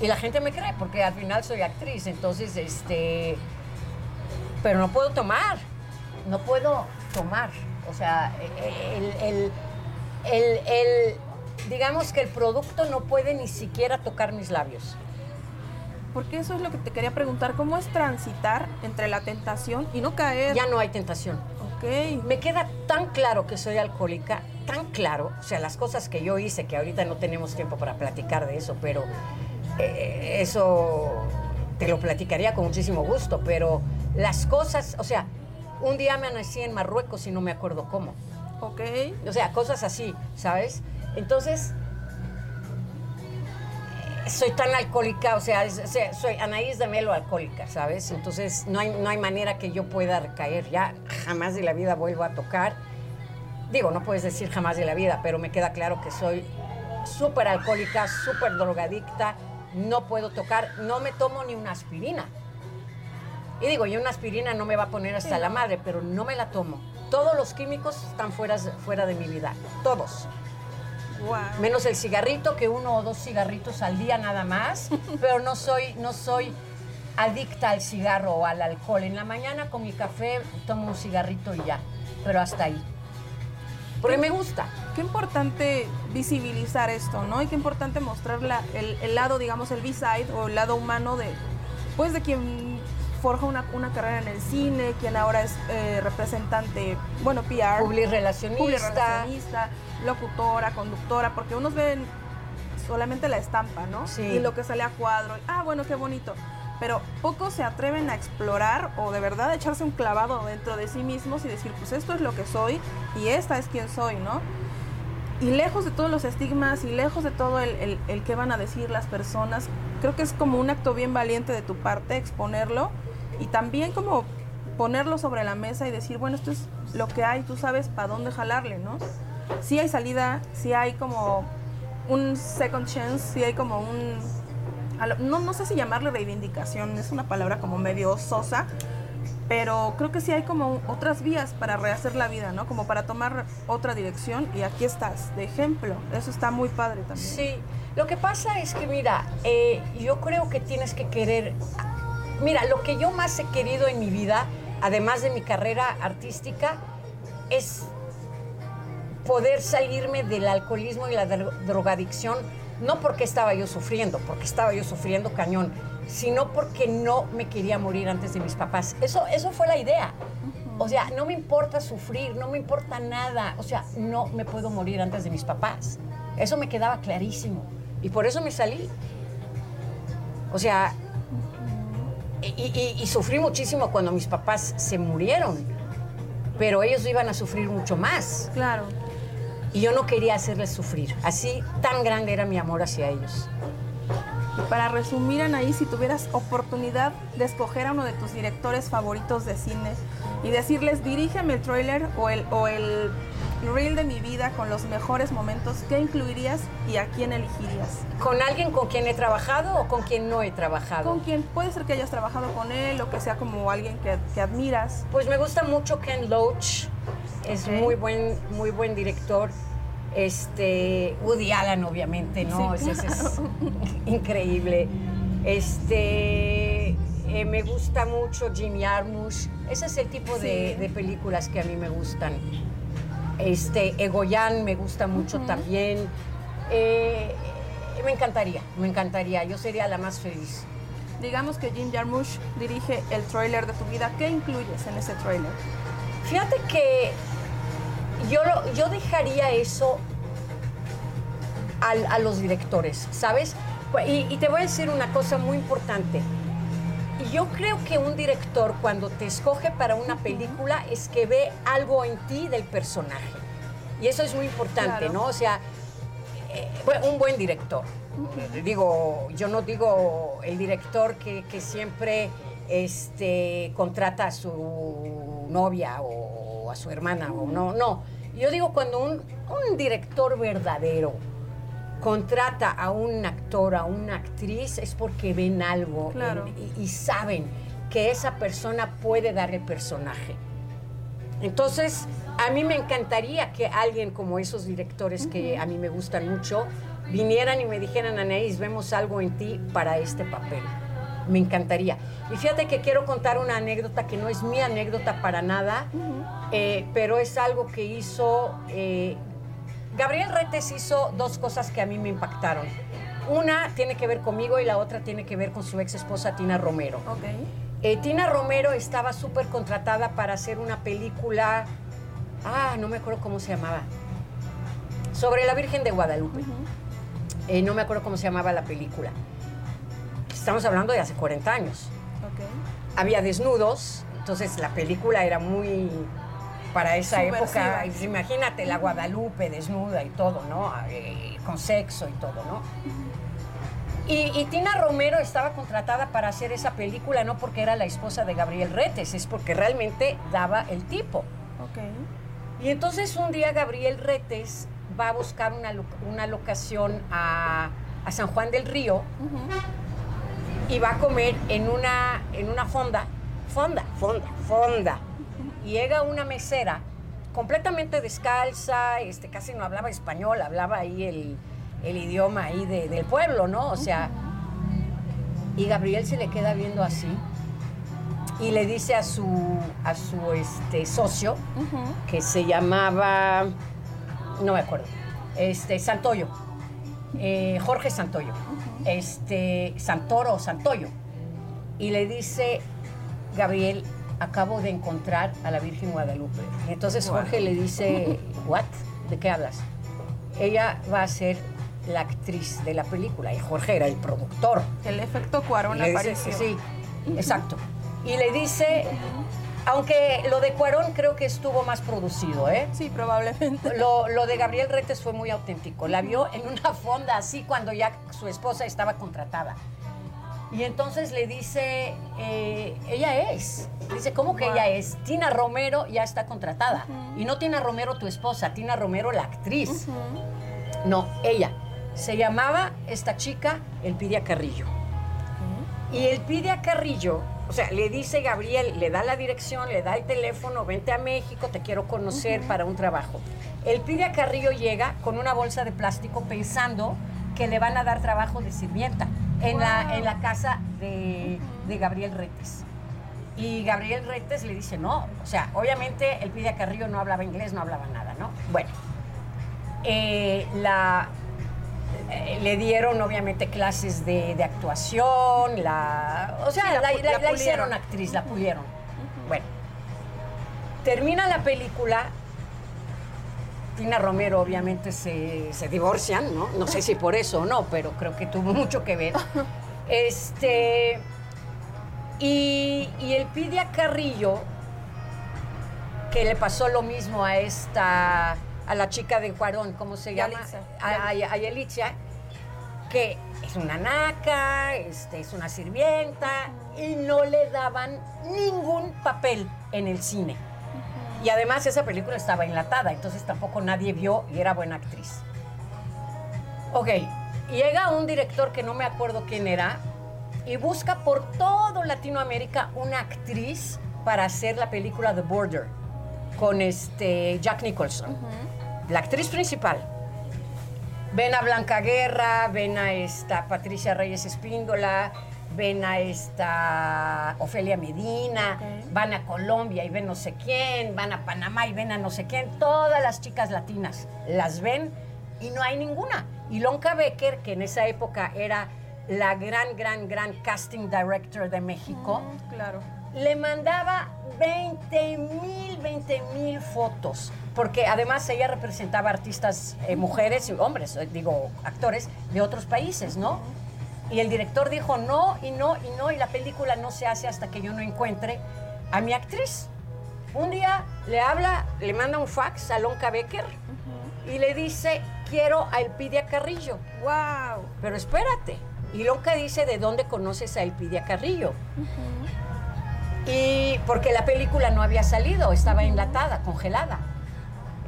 Y la gente me cree, porque al final soy actriz, entonces, este, pero no puedo tomar, no puedo tomar. O sea, el, el, el, digamos que el producto no puede ni siquiera tocar mis labios. Porque eso es lo que te quería preguntar, ¿cómo es transitar entre la tentación y no caer? Ya no hay tentación. Ok. Me queda tan claro que soy alcohólica, tan claro, o sea, las cosas que yo hice, que ahorita no tenemos tiempo para platicar de eso, pero eh, eso te lo platicaría con muchísimo gusto, pero las cosas, o sea, un día me nací en Marruecos y no me acuerdo cómo. Ok. O sea, cosas así, ¿sabes? Entonces, soy tan alcohólica, o sea, soy Anaís de Melo alcohólica, ¿sabes? Entonces no hay, no hay manera que yo pueda recaer, ya jamás de la vida vuelvo a tocar. Digo, no puedes decir jamás de la vida, pero me queda claro que soy súper alcohólica, súper drogadicta, no puedo tocar, no me tomo ni una aspirina. Y digo, y una aspirina no me va a poner hasta la madre, pero no me la tomo. Todos los químicos están fuera, fuera de mi vida, todos. Menos el cigarrito, que uno o dos cigarritos al día nada más. pero no soy, no soy adicta al cigarro o al alcohol. En la mañana con mi café tomo un cigarrito y ya. Pero hasta ahí. Porque me gusta. Qué importante visibilizar esto, ¿no? Y qué importante mostrar el, lado, digamos, el B-side o el lado humano de, pues, de quien forja una, carrera en el cine, quien ahora es eh, representante, bueno, PR. Publirelacionista. locutora, conductora, porque unos ven solamente la estampa, ¿no? Sí. Y lo que sale a cuadro. Ah, bueno, qué bonito. Pero pocos se atreven a explorar o de verdad echarse un clavado dentro de sí mismos y decir, pues esto es lo que soy y esta es quien soy, ¿no? Y lejos de todos los estigmas y lejos de todo el, el que van a decir las personas, creo que es como un acto bien valiente de tu parte exponerlo y también como ponerlo sobre la mesa y decir, bueno, esto es lo que hay, tú sabes para dónde jalarle, ¿no? Si hay salida, si hay como un second chance, si hay como un... No, no sé si llamarle reivindicación, es una palabra como medio sosa, pero creo que sí hay como otras vías para rehacer la vida, ¿no? Como para tomar otra dirección y aquí estás, de ejemplo. Eso está muy padre también. Sí, lo que pasa es que, mira, eh, yo creo que tienes que querer Mira, lo que yo más he querido en mi vida, además de mi carrera artística, es poder salirme del alcoholismo y la drogadicción, no porque estaba yo sufriendo, porque estaba yo sufriendo cañón, sino porque no me quería morir antes de mis papás. Eso, eso fue la idea. O sea, no me importa sufrir, no me importa nada. O sea, no me puedo morir antes de mis papás. Eso me quedaba clarísimo. Y por eso me salí. O sea, y, sufrí muchísimo cuando mis papás se murieron, pero ellos iban a sufrir mucho más. Claro. Y yo no quería hacerles sufrir. Así tan grande era mi amor hacia ellos. Para resumir, Anaí, si tuvieras oportunidad de escoger a uno de tus directores favoritos de cine y decirles, dirígeme el trailer o el, o el reel de mi vida con los mejores momentos, ¿qué incluirías y a quién elegirías? ¿Con alguien con quien he trabajado o con quien no he trabajado? Con quien puede ser que hayas trabajado con él o que sea como alguien que, admiras. Pues me gusta mucho Ken Loach, es muy buen, muy buen director. Este, Woody Allen, obviamente, ¿no? es, increíble. Este, eh, me gusta mucho Jim Jarmusch. Ese es el tipo de, de películas que a mí me gustan. Este, Egoyan me gusta mucho también. Eh, me encantaría, me encantaría. Yo sería la más feliz. Digamos que Jim Jarmusch dirige el trailer de tu vida. ¿Qué incluyes en ese trailer? Fíjate que yo, yo dejaría eso a los directores, ¿sabes? Y, y te voy a decir una cosa muy importante yo creo que un director cuando te escoge para una película es que ve algo en ti del personaje. Y eso es muy importante, ¿no? O sea, eh, un buen director. Digo, yo no digo el director que, siempre este, contrata a su novia o a su hermana, o no, no. Yo digo cuando un, un director verdadero, contrata a un actor, a una actriz, es porque ven algo y, saben que esa persona puede dar el personaje. Entonces, a mí me encantaría que alguien como esos directores que a mí me gustan mucho vinieran y me dijeran, Anaís, vemos algo en ti para este papel. Me encantaría. Y fíjate que quiero contar una anécdota que no es mi anécdota para nada, eh, pero es algo que hizo... eh, Gabriel Retes hizo dos cosas que a mí me impactaron. Una tiene que ver conmigo y la otra tiene que ver con su ex esposa Tina Romero. Ok. Eh, Tina Romero estaba súper contratada para hacer una película, ah, no me acuerdo cómo se llamaba, sobre la Virgen de Guadalupe. Eh, no me acuerdo cómo se llamaba la película. Estamos hablando de hace 40 años. Ok. Había desnudos, entonces la película era muy para esa Subversiva. época. pues, Imagínate la Guadalupe desnuda y todo, ¿no? Eh, con sexo y todo, ¿no? Y, y Tina Romero estaba contratada para hacer esa película no porque era la esposa de Gabriel Retes, es porque realmente daba el tipo. Ok. Y entonces un día Gabriel Retes va a buscar una, una locación a, a San Juan del Río Ujú. y va a comer en una, en una fonda, fonda, fonda, fonda. Y llega una mesera completamente descalza, este, casi no hablaba español, hablaba ahí el, el idioma ahí de- del pueblo, ¿no? O sea, y Gabriel se le queda viendo así y le dice a su, a su este, socio, que se llamaba, no me acuerdo, este, Santoyo, eh, Jorge Santoyo, este, Santoro Santoyo, y le dice, Gabriel, acabo de encontrar a la Virgen Guadalupe. Y entonces Wow. Jorge le dice, ¿what? ¿De qué hablas? Ella va a ser la actriz de la película y Jorge era el productor. El efecto Cuarón Le dice- apareció. sí, exacto. Y le dice, aunque lo de Cuarón creo que estuvo más producido, ¿eh? Sí, probablemente. Lo, lo de Gabriel Retes fue muy auténtico. La vio en una fonda así cuando ya su esposa estaba contratada. Y entonces le dice, eh, ella es. Dice, ¿cómo que Wow. ella es? Tina Romero ya está contratada. Y no Tina Romero tu esposa, Tina Romero la actriz. No, ella. Se llamaba esta chica Elpidia Carrillo. Y Elpidia Carrillo, o sea, le dice Gabriel, le da la dirección, le da el teléfono, vente a México, te quiero conocer para un trabajo. Elpidia Carrillo llega con una bolsa de plástico pensando que le van a dar trabajo de sirvienta en, la, en la casa de, de Gabriel Retes. Y Gabriel Retes le dice, no, o sea, obviamente Elpidia Carrillo no hablaba inglés, no hablaba nada, ¿no? Bueno, eh, la, eh, le dieron obviamente clases de, de actuación, la, o sea, Sí, la la, la- hicieron actriz, la pulieron. Bueno, termina la película, Tina Romero obviamente se, se divorcian, ¿no? No sé si por eso o no, pero creo que tuvo mucho que ver. Este, y, y el Pidia Carrillo, que le pasó lo mismo a esta, a la chica de Juarón, ¿cómo se llama? A, a, a que es una naca, este, es una sirvienta, y no le daban ningún papel en el cine. Y además esa película estaba enlatada, entonces tampoco nadie vio y era buena actriz. Ok, llega un director que no me acuerdo quién era y busca por todo Latinoamérica una actriz para hacer la película The Border con este Jack Nicholson, la actriz principal. Ven a Blanca Guerra, ven a esta Patricia Reyes Espíndola, ven a esta Ofelia Medina, van a Colombia y ven no sé quién, van a Panamá y ven a no sé quién. Todas las chicas latinas las ven y no hay ninguna. Y Lonka Becker, que en esa época era la gran, gran, gran casting director de México, Mm, Claro. le mandaba 20 mil, 20 mil fotos, porque además ella representaba artistas, eh, mujeres y hombres, eh, digo, actores de otros países, ¿no? Y el director dijo no, y no, y no, y la película no se hace hasta que yo no encuentre a mi actriz. Un día le habla, le manda un fax a Lonka Becker y le dice, quiero a Elpidia Carrillo. ¡Wow! Pero espérate. Y Lonka dice, ¿de dónde conoces a Elpidia Carrillo? Y porque la película no había salido, estaba enlatada, congelada.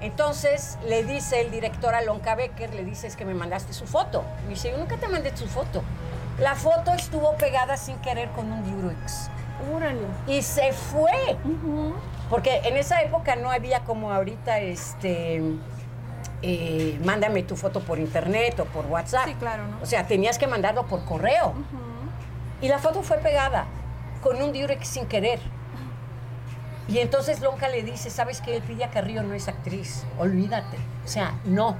Entonces le dice el director a Lonka Becker, le dice, es que me mandaste su foto. Me dice, yo nunca te mandé su foto. La foto estuvo pegada sin querer con un Durex. ¡Órale! Y se fue. Porque en esa época no había como ahorita este eh, mándame tu foto por internet o por WhatsApp. Sí, claro, ¿no? O sea, tenías que mandarlo por correo. Y la foto fue pegada con un Durex sin querer. Y entonces Lonca le dice, ¿sabes qué? Pidia Carrillo no es actriz, olvídate. O sea, no,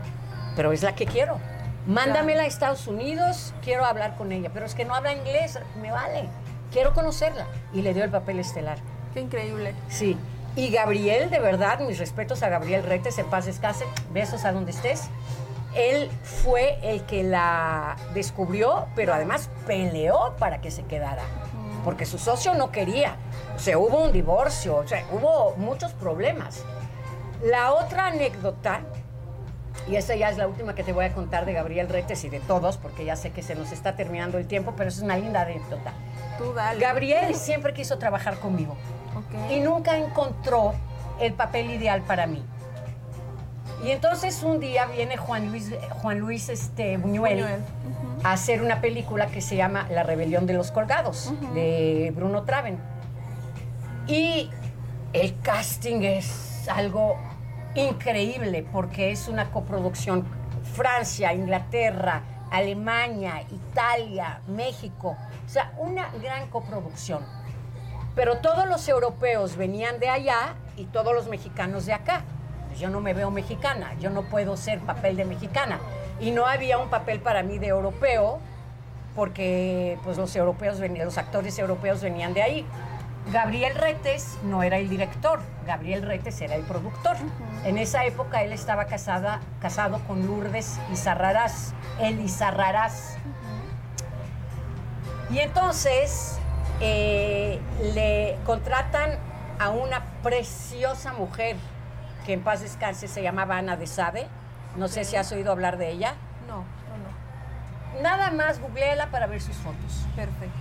pero es la que quiero. Mándamela a Estados Unidos, quiero hablar con ella. Pero es que no habla inglés, me vale. Quiero conocerla. Y le dio el papel estelar. Qué increíble. Sí. Y Gabriel, de verdad, mis respetos a Gabriel Retes, en paz descanse, besos a donde estés. Él fue el que la descubrió, pero además peleó para que se quedara, porque su socio no quería. O sea, hubo un divorcio, o sea, hubo muchos problemas. La otra anécdota, y esa ya es la última que te voy a contar de Gabriel Retes y de todos, porque ya sé que se nos está terminando el tiempo, pero es una linda anécdota. Tú dale. Gabriel siempre quiso trabajar conmigo Ok. y nunca encontró el papel ideal para mí. Y entonces un día viene Juan Luis, Juan Luis este, Buñuel, Buñuel. A hacer una película que se llama La rebelión de los colgados, de Bruno Traven. Y el casting es algo increíble porque es una coproducción Francia, Inglaterra, Alemania, Italia, México. O sea, una gran coproducción. Pero todos los europeos venían de allá y todos los mexicanos de acá. Yo no me veo mexicana, yo no puedo ser papel de mexicana. Y no había un papel para mí de europeo porque pues, los, europeos, venían- los actores europeos venían de ahí. Gabriel Retes no era el director, Gabriel Retes era el productor. En esa época él estaba casada, casado con Lourdes Izarrarás, el Izarrarás. Y entonces eh, le contratan a una preciosa mujer que en paz descanse se llamaba Ana de Sade. No sé si has oído hablar de ella. No, no, no. Nada más googleala para ver sus fotos. Perfecto.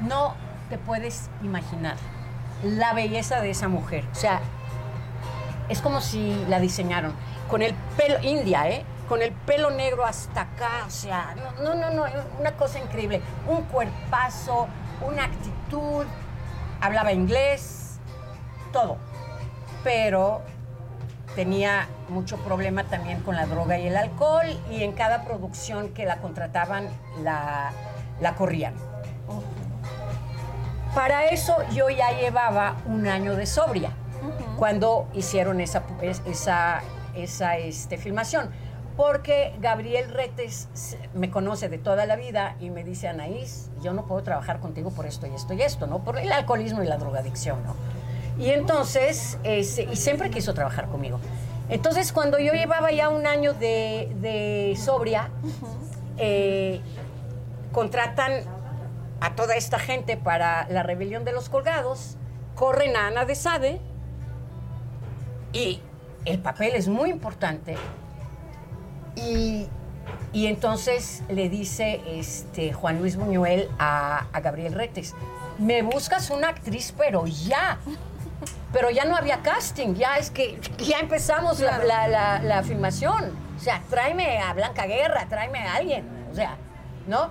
No te puedes imaginar la belleza de esa mujer. O sea, es como si la diseñaron. Con el pelo, india, ¿eh? Con el pelo negro hasta acá. O sea, no, no, no, no, una cosa increíble. Un cuerpazo, una actitud. Hablaba inglés, todo. Pero tenía mucho problema también con la droga y el alcohol y en cada producción que la contrataban la, la corrían. Para eso yo ya llevaba un año de sobria cuando hicieron esa, es- esa, esa este, filmación. Porque Gabriel Retes me conoce de toda la vida y me dice, Anaís, yo no puedo trabajar contigo por esto y esto y esto, ¿no? Por el alcoholismo y la drogadicción, ¿no? Y entonces, este, y siempre quiso trabajar conmigo. Entonces, cuando yo llevaba ya un año de, de sobria, eh, contratan a toda esta gente para la rebelión de los colgados, corren a Ana de Sade y el papel es muy importante. Y, y entonces le dice este, Juan Luis Buñuel a, a Gabriel Retes, me buscas una actriz, pero ya. Pero ya no había casting, ya es que ya empezamos la- Claro. la, la- la filmación. O sea, tráeme a Blanca Guerra, tráeme a alguien. O sea, ¿no?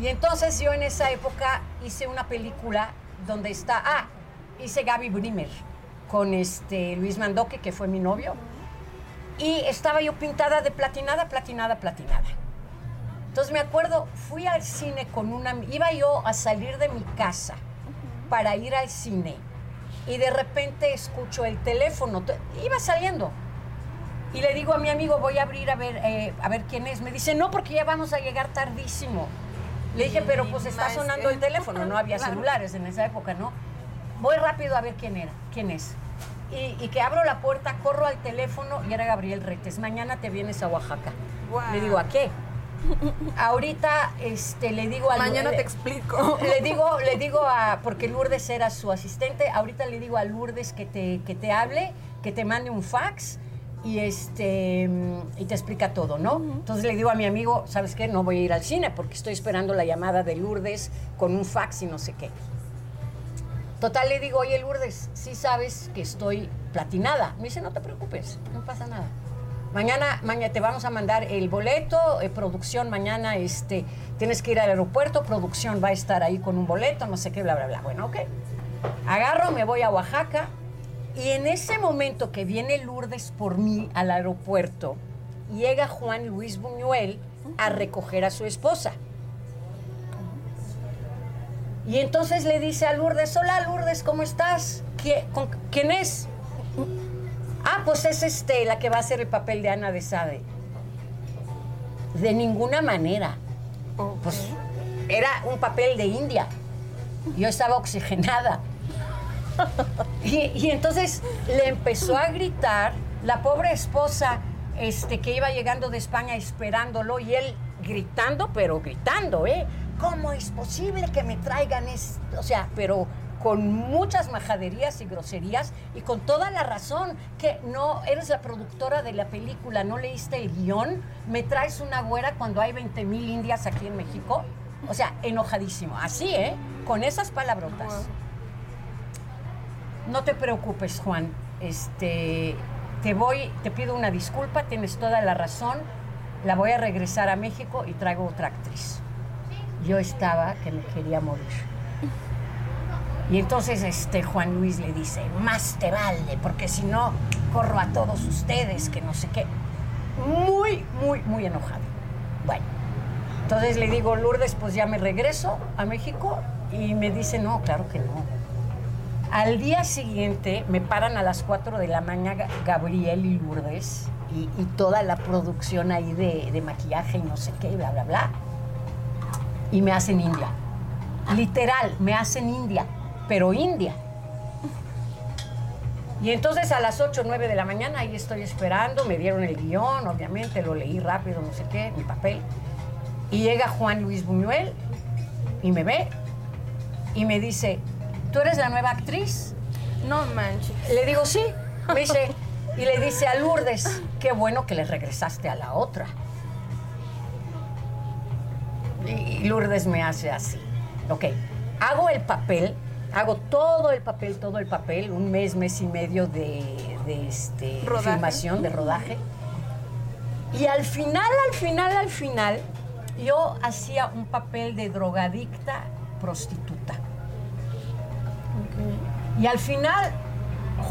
Y entonces yo en esa época hice una película donde está, ah, hice Gaby Brimer con este Luis Mandoque, que fue mi novio, y estaba yo pintada de platinada, platinada, platinada. Entonces me acuerdo, fui al cine con una, iba yo a salir de mi casa para ir al cine y de repente escucho el teléfono, iba saliendo. Y le digo a mi amigo, voy a abrir a ver, eh, a ver quién es. Me dice, no, porque ya vamos a llegar tardísimo. Le dije, pero pues está sonando el teléfono, no había celulares en esa época, ¿no? Voy rápido a ver quién era, quién es. Y, y que abro la puerta, corro al teléfono y era Gabriel Retes. Mañana te vienes a Oaxaca. Le digo, ¿a qué? Ahorita este, le digo a Mañana le- te explico. le digo, le digo a, porque Lourdes era su asistente, ahorita le digo a Lourdes que te, que te hable, que te mande un fax y este y te explica todo, ¿no? Entonces le digo a mi amigo, ¿sabes qué? No voy a ir al cine porque estoy esperando la llamada de Lourdes con un fax y no sé qué. Total, le digo, oye Lourdes, sí sabes que estoy platinada. Me dice, no te preocupes, no pasa nada. Mañana, mañana te vamos a mandar el boleto, eh, producción mañana, este, tienes que ir al aeropuerto, producción va a estar ahí con un boleto, no sé qué, bla, bla, bla. Bueno, ok. Agarro, me voy a Oaxaca Y en ese momento que viene Lourdes por mí al aeropuerto, llega Juan Luis Buñuel a recoger a su esposa. Y entonces le dice a Lourdes, hola Lourdes, ¿cómo estás? ¿Qui- con- ¿Quién es? Ah, pues es este, la que va a hacer el papel de Ana de Sade. De ninguna manera. Pues era un papel de India. Yo estaba oxigenada. Y, y entonces le empezó a gritar la pobre esposa este, que iba llegando de España esperándolo y él gritando, pero gritando, ¿eh? ¿Cómo es posible que me traigan esto? O sea, pero con muchas majaderías y groserías y con toda la razón que no eres la productora de la película, no leíste el guion, me traes una güera cuando hay 20 mil indias aquí en México. O sea, enojadísimo. Así, ¿eh? Con esas palabrotas. No te preocupes, Juan. Este, te voy, te pido una disculpa, tienes toda la razón. La voy a regresar a México y traigo otra actriz. Yo estaba que me quería morir. Y entonces este Juan Luis le dice, más te vale, porque si no, corro a todos ustedes, que no sé qué. Muy, muy, muy enojado. Bueno, entonces le digo, Lourdes, pues ya me regreso a México. Y me dice, no, claro que no. Al día siguiente me paran a las 4 de la mañana Gabriel y Lourdes y, y toda la producción ahí de, de maquillaje y no sé qué, bla, bla, bla. Y me hacen India. Literal, me hacen India, pero India. Y entonces a las 8 o 9 de la mañana ahí estoy esperando, me dieron el guion, obviamente, lo leí rápido, no sé qué, mi papel. Y llega Juan Luis Buñuel y me ve y me dice, ¿tú eres la nueva actriz? No manches. Le digo, sí. Me dice, y le dice a Lourdes, qué bueno que le regresaste a la otra. Y, Lourdes me hace así. Ok, hago el papel, hago todo el papel, todo el papel, un mes, mes y medio de, de, este, Rodaje. filmación, de rodaje. Y al final, al final, al final, yo hacía un papel de drogadicta prostituta. Y al final,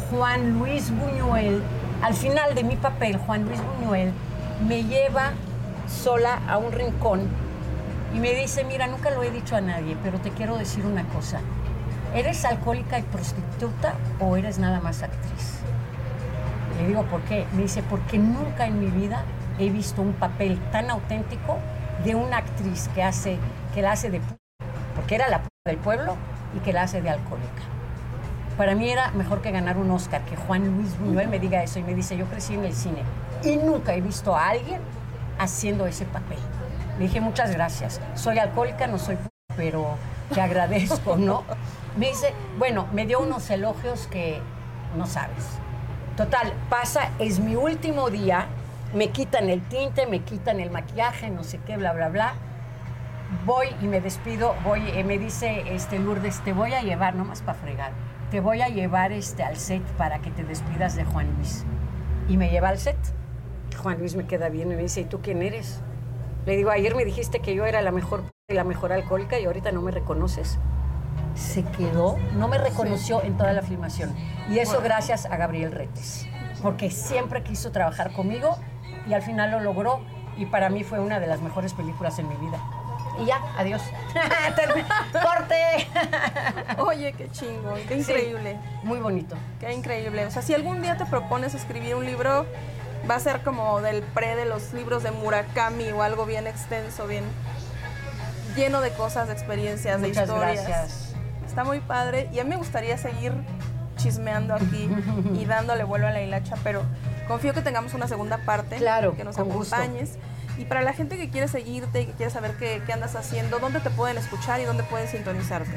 Juan Luis Buñuel, al final de mi papel, Juan Luis Buñuel me lleva sola a un rincón y me dice, mira, nunca lo he dicho a nadie, pero te quiero decir una cosa. ¿Eres alcohólica y prostituta o eres nada más actriz? Le digo, ¿por qué? Me dice, porque nunca en mi vida he visto un papel tan auténtico de una actriz que hace, que la hace de porque era la del pueblo y que la hace de alcohólica. Para mí era mejor que ganar un Oscar, que Juan Luis Buñuel me diga eso y me dice, yo crecí en el cine y nunca he visto a alguien haciendo ese papel. Le dije, muchas gracias. Soy alcohólica, no soy pero te agradezco, ¿no? Me dice, bueno, me dio unos elogios que no sabes. Total, pasa, es mi último día, me quitan el tinte, me quitan el maquillaje, no sé qué, bla, bla, bla. Voy y me despido, voy, eh, me dice este Lourdes, te voy a llevar, nomás para fregar, te voy a llevar este, al set para que te despidas de Juan Luis. Y me lleva al set. Juan Luis me queda bien y me dice, ¿y tú quién eres? Le digo, ayer me dijiste que yo era la mejor la mejor alcohólica y ahorita no me reconoces. Se quedó, no me reconoció en toda la filmación. Y eso gracias a Gabriel Retes, porque siempre quiso trabajar conmigo y al final lo logró y para mí fue una de las mejores películas en mi vida. Y ya, adiós. ¡Corte! Oye, qué chingón, qué increíble. Muy bonito. Qué increíble. O sea, si algún día te propones escribir un libro, va a ser como del pre de los libros de Murakami o algo bien extenso, bien lleno de cosas, de experiencias, de historias. gracias. Está muy padre y a mí me gustaría seguir chismeando aquí y dándole vuelo a la hilacha, pero confío que tengamos una segunda parte, Claro, que nos gusto. acompañes. Y para la gente que quiere seguirte y que quiere saber qué, qué andas haciendo, ¿dónde te pueden escuchar y dónde pueden sintonizarte?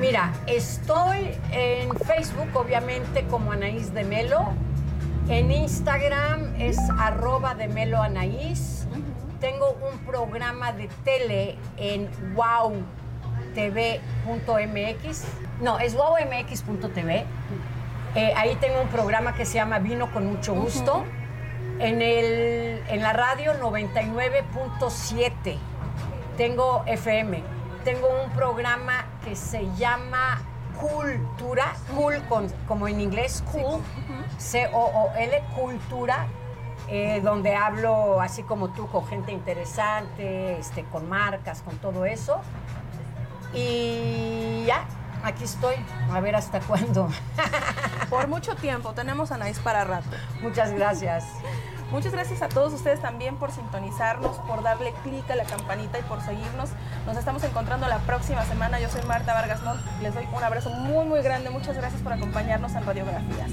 Mira, estoy en Facebook, obviamente, como Anaís de Melo. En Instagram es arroba de Melo Anaís. Tengo un programa de tele en wowtv.mx. No, es wowmx.tv. Eh, ahí tengo un programa que se llama Vino con mucho gusto. En, el, en la radio 99.7 tengo FM. Tengo un programa que se llama Cultura, cool con, como en inglés, cool, C-O-O-L, Cultura, eh, donde hablo así como tú con gente interesante, este, con marcas, con todo eso. Y ya, aquí estoy, a ver hasta cuándo. Por mucho tiempo, tenemos a Anaís para rato. Muchas gracias. Muchas gracias a todos ustedes también por sintonizarnos, por darle clic a la campanita y por seguirnos. Nos estamos encontrando la próxima semana. Yo soy Marta Vargas Montt. Les doy un abrazo muy, muy grande. Muchas gracias por acompañarnos en Radiografías.